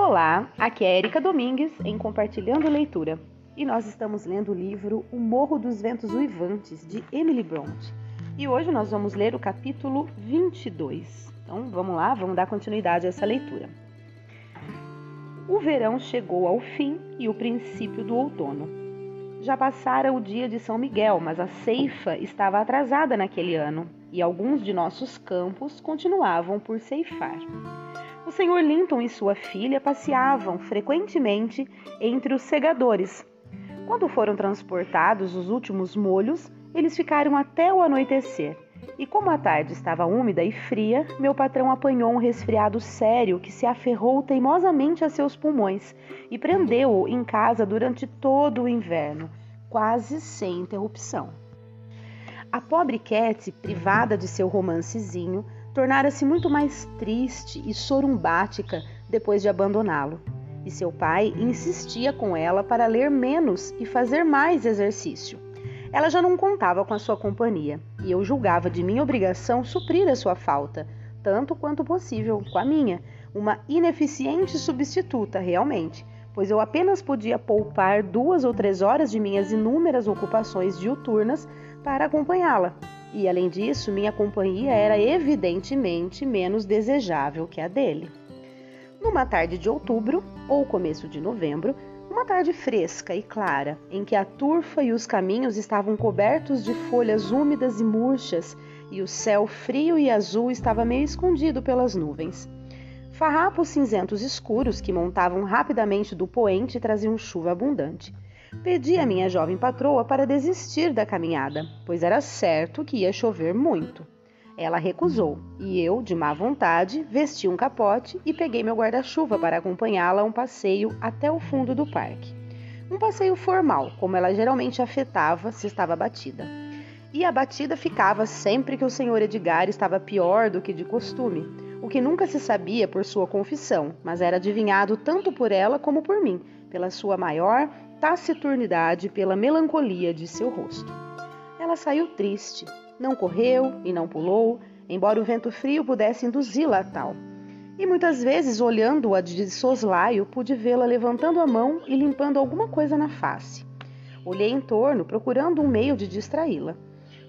Olá, aqui é Erika Domingues em Compartilhando Leitura e nós estamos lendo o livro O Morro dos Ventos Uivantes de Emily Bronte. E hoje nós vamos ler o capítulo 22. Então vamos lá, vamos dar continuidade a essa leitura. O verão chegou ao fim e o princípio do outono. Já passara o dia de São Miguel, mas a ceifa estava atrasada naquele ano e alguns de nossos campos continuavam por ceifar. O senhor Linton e sua filha passeavam frequentemente entre os segadores. Quando foram transportados os últimos molhos, eles ficaram até o anoitecer. E como a tarde estava úmida e fria, meu patrão apanhou um resfriado sério que se aferrou teimosamente a seus pulmões e prendeu-o em casa durante todo o inverno, quase sem interrupção. A pobre Cat, privada de seu romancezinho, tornara-se muito mais triste e sorumbática depois de abandoná-lo. E seu pai insistia com ela para ler menos e fazer mais exercício. Ela já não contava com a sua companhia, e eu julgava de minha obrigação suprir a sua falta, tanto quanto possível com a minha, uma ineficiente substituta, realmente, pois eu apenas podia poupar duas ou três horas de minhas inúmeras ocupações diuturnas para acompanhá-la, e além disso, minha companhia era evidentemente menos desejável que a dele. Numa tarde de outubro ou começo de novembro, uma tarde fresca e clara, em que a turfa e os caminhos estavam cobertos de folhas úmidas e murchas e o céu frio e azul estava meio escondido pelas nuvens. Farrapos cinzentos escuros que montavam rapidamente do poente traziam chuva abundante. Pedi à minha jovem patroa para desistir da caminhada, pois era certo que ia chover muito. Ela recusou e eu, de má vontade, vesti um capote e peguei meu guarda-chuva para acompanhá-la a um passeio até o fundo do parque. Um passeio formal, como ela geralmente afetava se estava batida. E a batida ficava sempre que o senhor Edgar estava pior do que de costume, o que nunca se sabia por sua confissão, mas era adivinhado tanto por ela como por mim, pela sua maior taciturnidade pela melancolia de seu rosto. Ela saiu triste, não correu e não pulou, embora o vento frio pudesse induzi-la a tal. E muitas vezes, olhando-a de soslaio, pude vê-la levantando a mão e limpando alguma coisa na face. Olhei em torno, procurando um meio de distraí-la.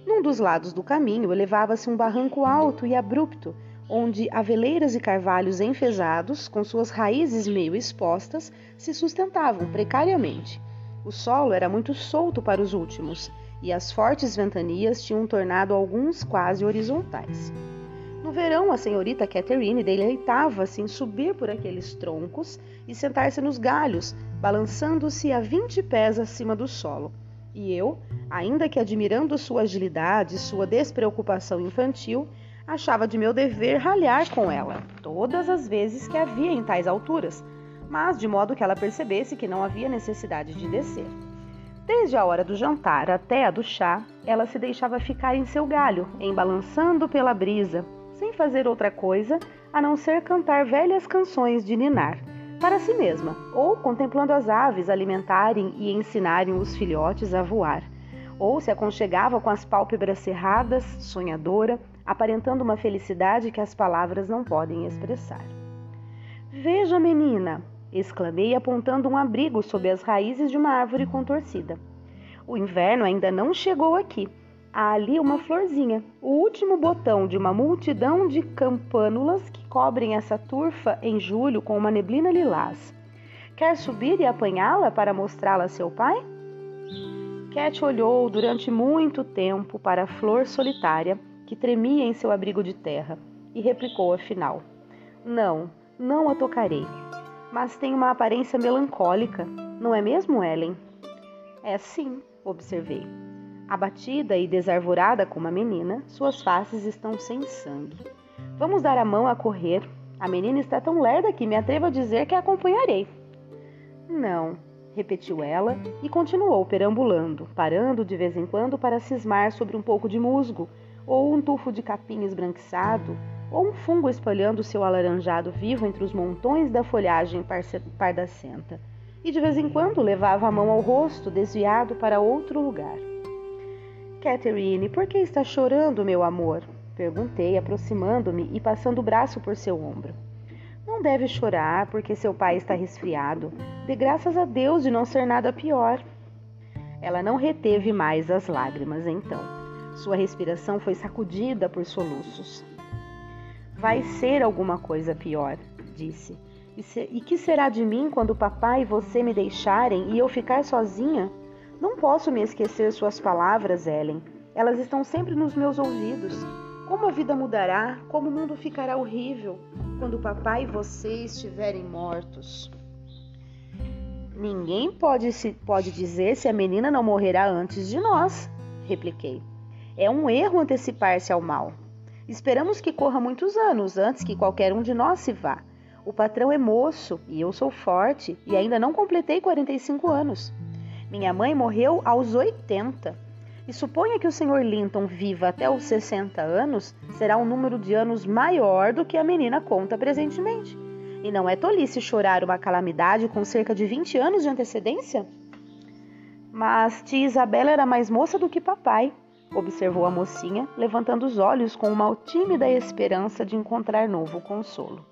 Num dos lados do caminho elevava-se um barranco alto e abrupto, onde aveleiras e carvalhos enfesados, com suas raízes meio expostas, se sustentavam precariamente. O solo era muito solto para os últimos, e as fortes ventanias tinham tornado alguns quase horizontais. No verão, a senhorita Catherine deleitava-se em subir por aqueles troncos e sentar-se nos galhos, balançando-se a vinte pés acima do solo. E eu, ainda que admirando sua agilidade e sua despreocupação infantil, achava de meu dever ralhar com ela todas as vezes que havia em tais alturas, mas de modo que ela percebesse que não havia necessidade de descer. Desde a hora do jantar até a do chá, ela se deixava ficar em seu galho, embalançando pela brisa, sem fazer outra coisa a não ser cantar velhas canções de ninar, para si mesma, ou contemplando as aves alimentarem e ensinarem os filhotes a voar, ou se aconchegava com as pálpebras cerradas, sonhadora, aparentando uma felicidade que as palavras não podem expressar. Veja, menina! exclamei, apontando um abrigo sob as raízes de uma árvore contorcida. O inverno ainda não chegou aqui. Há ali uma florzinha, o último botão de uma multidão de campânulas que cobrem essa turfa em julho com uma neblina lilás. Quer subir e apanhá-la para mostrá-la a seu pai? Cat olhou durante muito tempo para a flor solitária que tremia em seu abrigo de terra, e replicou afinal: Não, não a tocarei. Mas tem uma aparência melancólica, não é mesmo, Ellen? É sim, observei. Abatida e desarvorada como a menina, suas faces estão sem sangue. Vamos dar a mão a correr. A menina está tão lerda que me atrevo a dizer que a acompanharei. Não, repetiu ela e continuou perambulando, parando de vez em quando para cismar sobre um pouco de musgo ou um tufo de capim esbranquiçado, ou um fungo espalhando seu alaranjado vivo entre os montões da folhagem pardacenta, e de vez em quando levava a mão ao rosto, desviado para outro lugar. Catherine, por que está chorando, meu amor? Perguntei, aproximando-me e passando o braço por seu ombro. Não deve chorar porque seu pai está resfriado. Dê graças a Deus de não ser nada pior. Ela não reteve mais as lágrimas então. Sua respiração foi sacudida por soluços. Vai ser alguma coisa pior, disse. E, se, e que será de mim quando papai e você me deixarem e eu ficar sozinha? Não posso me esquecer suas palavras, Ellen. Elas estão sempre nos meus ouvidos. Como a vida mudará, como o mundo ficará horrível quando papai e você estiverem mortos. Ninguém pode, pode dizer se a menina não morrerá antes de nós, repliquei. É um erro antecipar-se ao mal. Esperamos que corra muitos anos antes que qualquer um de nós se vá. O patrão é moço e eu sou forte e ainda não completei 45 anos. Minha mãe morreu aos 80. E suponha que o Sr. Linton viva até os 60 anos, será um número de anos maior do que a menina conta presentemente. E não é tolice chorar uma calamidade com cerca de 20 anos de antecedência? Mas tia Isabela era mais moça do que papai observou a mocinha, levantando os olhos com uma tímida esperança de encontrar novo consolo.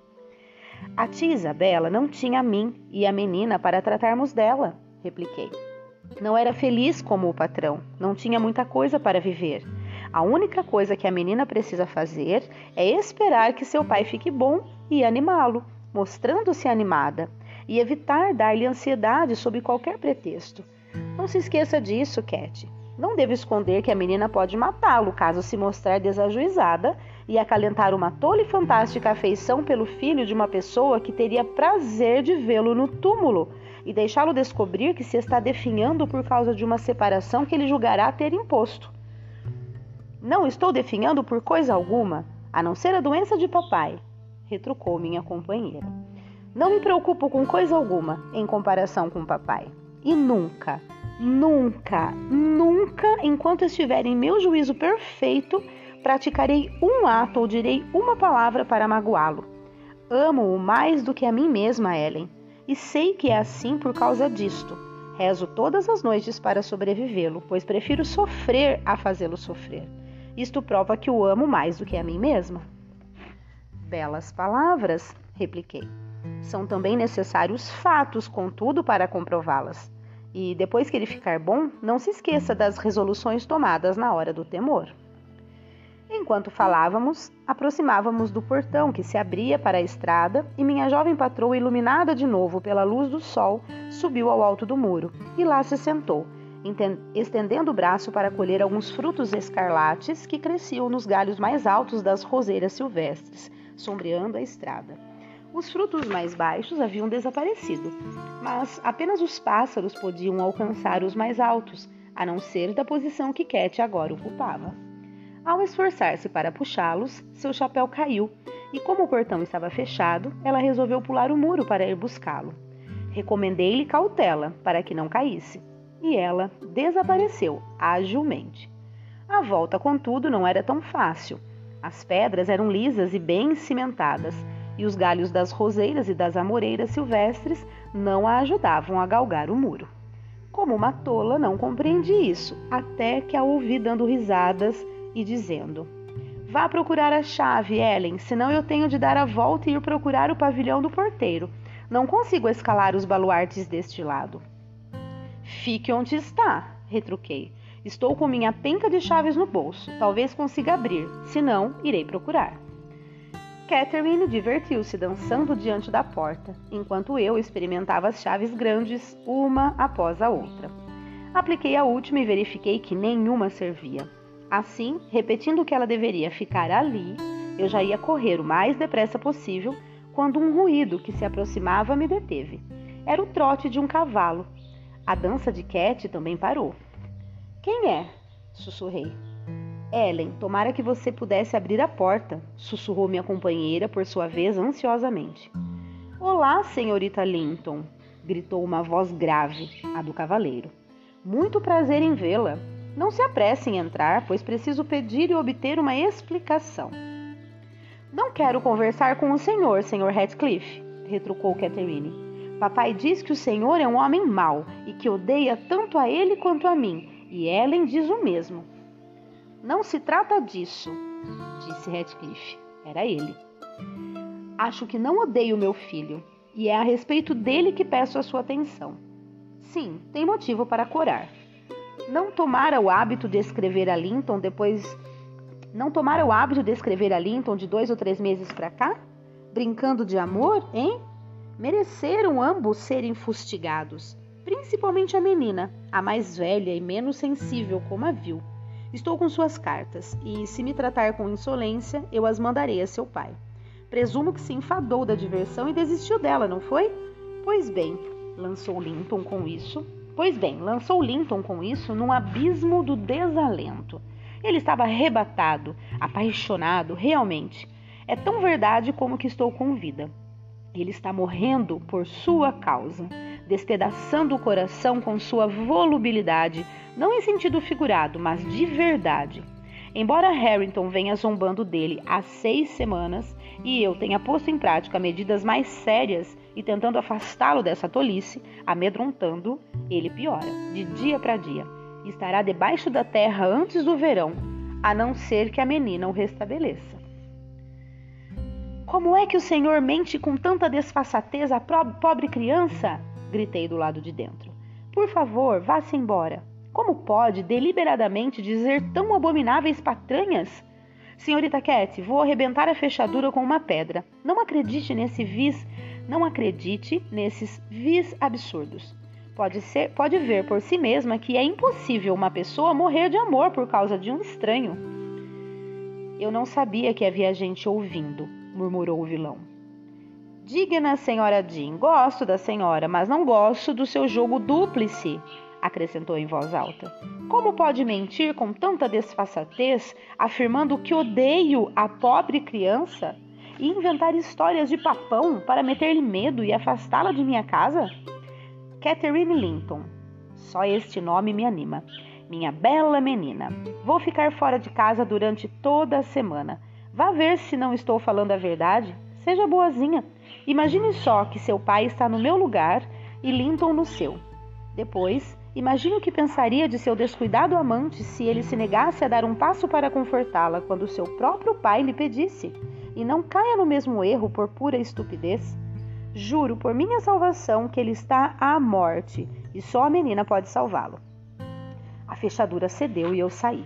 A tia Isabela não tinha a mim e a menina para tratarmos dela, repliquei. Não era feliz como o patrão, não tinha muita coisa para viver. A única coisa que a menina precisa fazer é esperar que seu pai fique bom e animá-lo, mostrando-se animada, e evitar dar-lhe ansiedade sob qualquer pretexto. Não se esqueça disso, Cat. Não devo esconder que a menina pode matá-lo caso se mostrar desajuizada e acalentar uma tola e fantástica afeição pelo filho de uma pessoa que teria prazer de vê-lo no túmulo e deixá-lo descobrir que se está definhando por causa de uma separação que ele julgará ter imposto. Não estou definhando por coisa alguma, a não ser a doença de papai, retrucou minha companheira. Não me preocupo com coisa alguma em comparação com papai. E nunca, Nunca, nunca, enquanto estiver em meu juízo perfeito, praticarei um ato ou direi uma palavra para magoá-lo. Amo-o mais do que a mim mesma, Ellen, e sei que é assim por causa disto. Rezo todas as noites para sobrevivê-lo, pois prefiro sofrer a fazê-lo sofrer. Isto prova que o amo mais do que a mim mesma. Belas palavras, repliquei. São também necessários fatos, contudo, para comprová-las. E depois que ele ficar bom, não se esqueça das resoluções tomadas na hora do temor. Enquanto falávamos, aproximávamos do portão que se abria para a estrada e minha jovem patroa, iluminada de novo pela luz do sol, subiu ao alto do muro e lá se sentou, estendendo o braço para colher alguns frutos escarlates que cresciam nos galhos mais altos das roseiras silvestres, sombreando a estrada. Os frutos mais baixos haviam desaparecido, mas apenas os pássaros podiam alcançar os mais altos, a não ser da posição que Cat agora ocupava. Ao esforçar-se para puxá-los, seu chapéu caiu e, como o portão estava fechado, ela resolveu pular o muro para ir buscá-lo. Recomendei-lhe cautela para que não caísse, e ela desapareceu agilmente. A volta, contudo, não era tão fácil. As pedras eram lisas e bem cimentadas, e os galhos das roseiras e das amoreiras silvestres não a ajudavam a galgar o muro. Como uma tola, não compreendi isso, até que a ouvi dando risadas e dizendo: Vá procurar a chave, Ellen, senão eu tenho de dar a volta e ir procurar o pavilhão do porteiro. Não consigo escalar os baluartes deste lado. Fique onde está, retruquei. Estou com minha penca de chaves no bolso. Talvez consiga abrir, senão irei procurar. Catherine divertiu-se dançando diante da porta, enquanto eu experimentava as chaves grandes, uma após a outra. Apliquei a última e verifiquei que nenhuma servia. Assim, repetindo que ela deveria ficar ali, eu já ia correr o mais depressa possível quando um ruído que se aproximava me deteve. Era o trote de um cavalo. A dança de Cat também parou. Quem é? sussurrei. Ellen, tomara que você pudesse abrir a porta, sussurrou minha companheira, por sua vez, ansiosamente. Olá, senhorita Linton, gritou uma voz grave, a do cavaleiro. Muito prazer em vê-la. Não se apresse em entrar, pois preciso pedir e obter uma explicação. Não quero conversar com o senhor, senhor Radcliffe, retrucou Catherine. Papai diz que o senhor é um homem mau e que odeia tanto a ele quanto a mim, e Ellen diz o mesmo. Não se trata disso, disse Radcliffe. Era ele. Acho que não odeio meu filho, e é a respeito dele que peço a sua atenção. Sim, tem motivo para corar. Não tomara o hábito de escrever a Linton depois. Não tomara o hábito de escrever a Linton de dois ou três meses para cá? Brincando de amor, hein? Mereceram ambos serem fustigados, principalmente a menina, a mais velha e menos sensível, como a viu. Estou com suas cartas, e se me tratar com insolência, eu as mandarei a seu pai. Presumo que se enfadou da diversão e desistiu dela, não foi? Pois bem, lançou Linton com isso. Pois bem, lançou Linton com isso num abismo do desalento. Ele estava arrebatado, apaixonado, realmente. É tão verdade como que estou com vida. Ele está morrendo por sua causa, despedaçando o coração com sua volubilidade, não em sentido figurado, mas de verdade. Embora Harrington venha zombando dele há seis semanas e eu tenha posto em prática medidas mais sérias e tentando afastá-lo dessa tolice, amedrontando, ele piora, de dia para dia. Estará debaixo da terra antes do verão, a não ser que a menina o restabeleça. Como é que o senhor mente com tanta desfaçatez à pobre criança? Gritei do lado de dentro. Por favor, vá-se embora. Como pode deliberadamente dizer tão abomináveis patranhas? Senhorita Cat, vou arrebentar a fechadura com uma pedra. Não acredite nesse vis, não acredite nesses vis absurdos. Pode ser, pode ver por si mesma que é impossível uma pessoa morrer de amor por causa de um estranho. Eu não sabia que havia gente ouvindo, murmurou o vilão. Digna senhora Jean, gosto da senhora, mas não gosto do seu jogo dúplice acrescentou em voz alta. Como pode mentir com tanta desfaçatez, afirmando que odeio a pobre criança e inventar histórias de papão para meter-lhe medo e afastá-la de minha casa? Catherine Linton. Só este nome me anima. Minha bela menina. Vou ficar fora de casa durante toda a semana. Vá ver se não estou falando a verdade. Seja boazinha. Imagine só que seu pai está no meu lugar e Linton no seu. Depois, Imagine o que pensaria de seu descuidado amante se ele se negasse a dar um passo para confortá-la quando seu próprio pai lhe pedisse. E não caia no mesmo erro por pura estupidez. Juro por minha salvação que ele está à morte e só a menina pode salvá-lo. A fechadura cedeu e eu saí.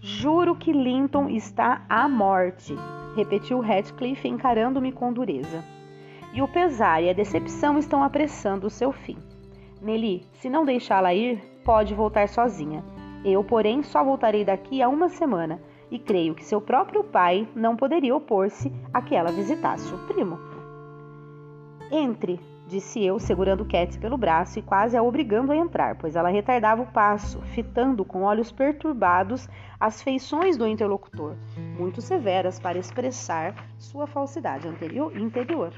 Juro que Linton está à morte, repetiu Ratcliffe encarando-me com dureza. E o pesar e a decepção estão apressando o seu fim. Nelly, se não deixá-la ir, pode voltar sozinha. Eu, porém, só voltarei daqui a uma semana e creio que seu próprio pai não poderia opor-se a que ela visitasse o primo. Entre, disse eu, segurando Cat pelo braço e quase a obrigando a entrar, pois ela retardava o passo, fitando com olhos perturbados as feições do interlocutor, muito severas para expressar sua falsidade anterior, interior.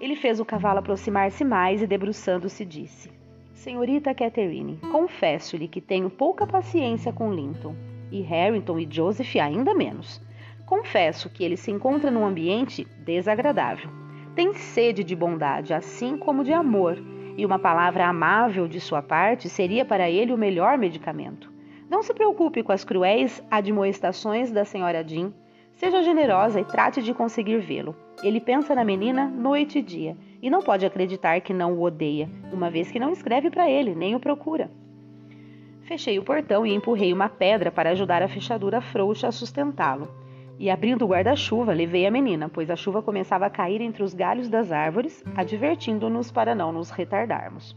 Ele fez o cavalo aproximar-se mais e, debruçando-se, disse: Senhorita Catherine, confesso-lhe que tenho pouca paciência com Linton, e Harrington e Joseph ainda menos. Confesso que ele se encontra num ambiente desagradável. Tem sede de bondade, assim como de amor, e uma palavra amável de sua parte seria para ele o melhor medicamento. Não se preocupe com as cruéis admoestações da senhora Jean. Seja generosa e trate de conseguir vê-lo. Ele pensa na menina noite e dia e não pode acreditar que não o odeia, uma vez que não escreve para ele, nem o procura. Fechei o portão e empurrei uma pedra para ajudar a fechadura frouxa a sustentá-lo. E abrindo o guarda-chuva, levei a menina, pois a chuva começava a cair entre os galhos das árvores, advertindo-nos para não nos retardarmos.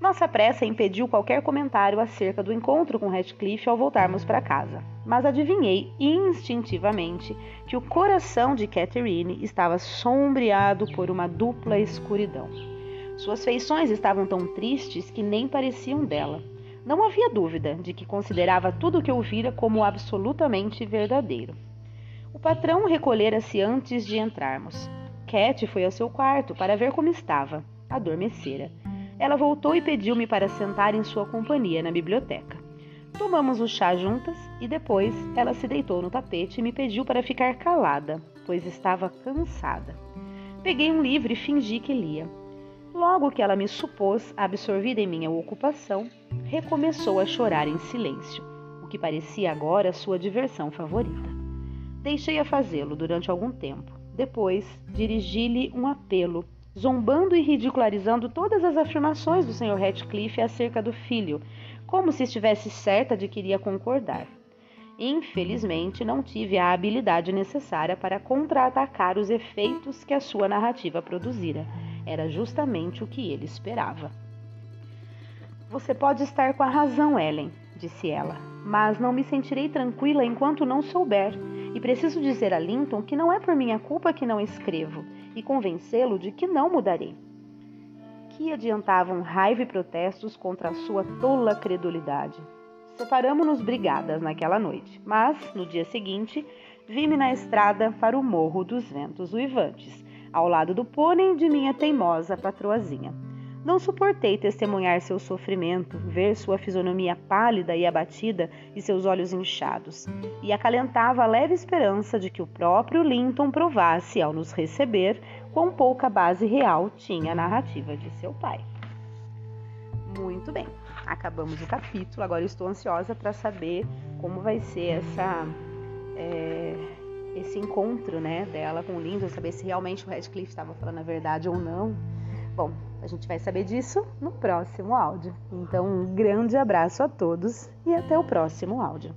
Nossa pressa impediu qualquer comentário acerca do encontro com Radcliffe ao voltarmos para casa, mas adivinhei instintivamente que o coração de Catherine estava sombreado por uma dupla escuridão. Suas feições estavam tão tristes que nem pareciam dela. Não havia dúvida de que considerava tudo o que ouvira como absolutamente verdadeiro. O patrão recolhera-se antes de entrarmos. Cat foi ao seu quarto para ver como estava. Adormecera ela voltou e pediu-me para sentar em sua companhia na biblioteca. Tomamos o chá juntas e depois ela se deitou no tapete e me pediu para ficar calada, pois estava cansada. Peguei um livro e fingi que lia. Logo que ela me supôs absorvida em minha ocupação, recomeçou a chorar em silêncio, o que parecia agora sua diversão favorita. Deixei-a fazê-lo durante algum tempo. Depois, dirigi-lhe um apelo, zombando e ridicularizando todas as afirmações do Sr. Ratcliffe acerca do filho, como se estivesse certa de que iria concordar. Infelizmente, não tive a habilidade necessária para contra-atacar os efeitos que a sua narrativa produzira. Era justamente o que ele esperava. Você pode estar com a razão, Ellen, disse ela, mas não me sentirei tranquila enquanto não souber. E preciso dizer a Linton que não é por minha culpa que não escrevo e convencê-lo de que não mudarei. Que adiantavam raiva e protestos contra a sua tola credulidade? Separamos-nos brigadas naquela noite, mas no dia seguinte vi-me na estrada para o Morro dos Ventos Uivantes, ao lado do pônei de minha teimosa patroazinha. Não suportei testemunhar seu sofrimento, ver sua fisionomia pálida e abatida e seus olhos inchados, e acalentava a leve esperança de que o próprio Linton provasse, ao nos receber, quão pouca base real tinha a narrativa de seu pai. Muito bem, acabamos o capítulo. Agora estou ansiosa para saber como vai ser essa. É, esse encontro né, dela com o Linton, saber se realmente o Radcliffe estava falando a verdade ou não. Bom, a gente vai saber disso no próximo áudio. Então, um grande abraço a todos e até o próximo áudio.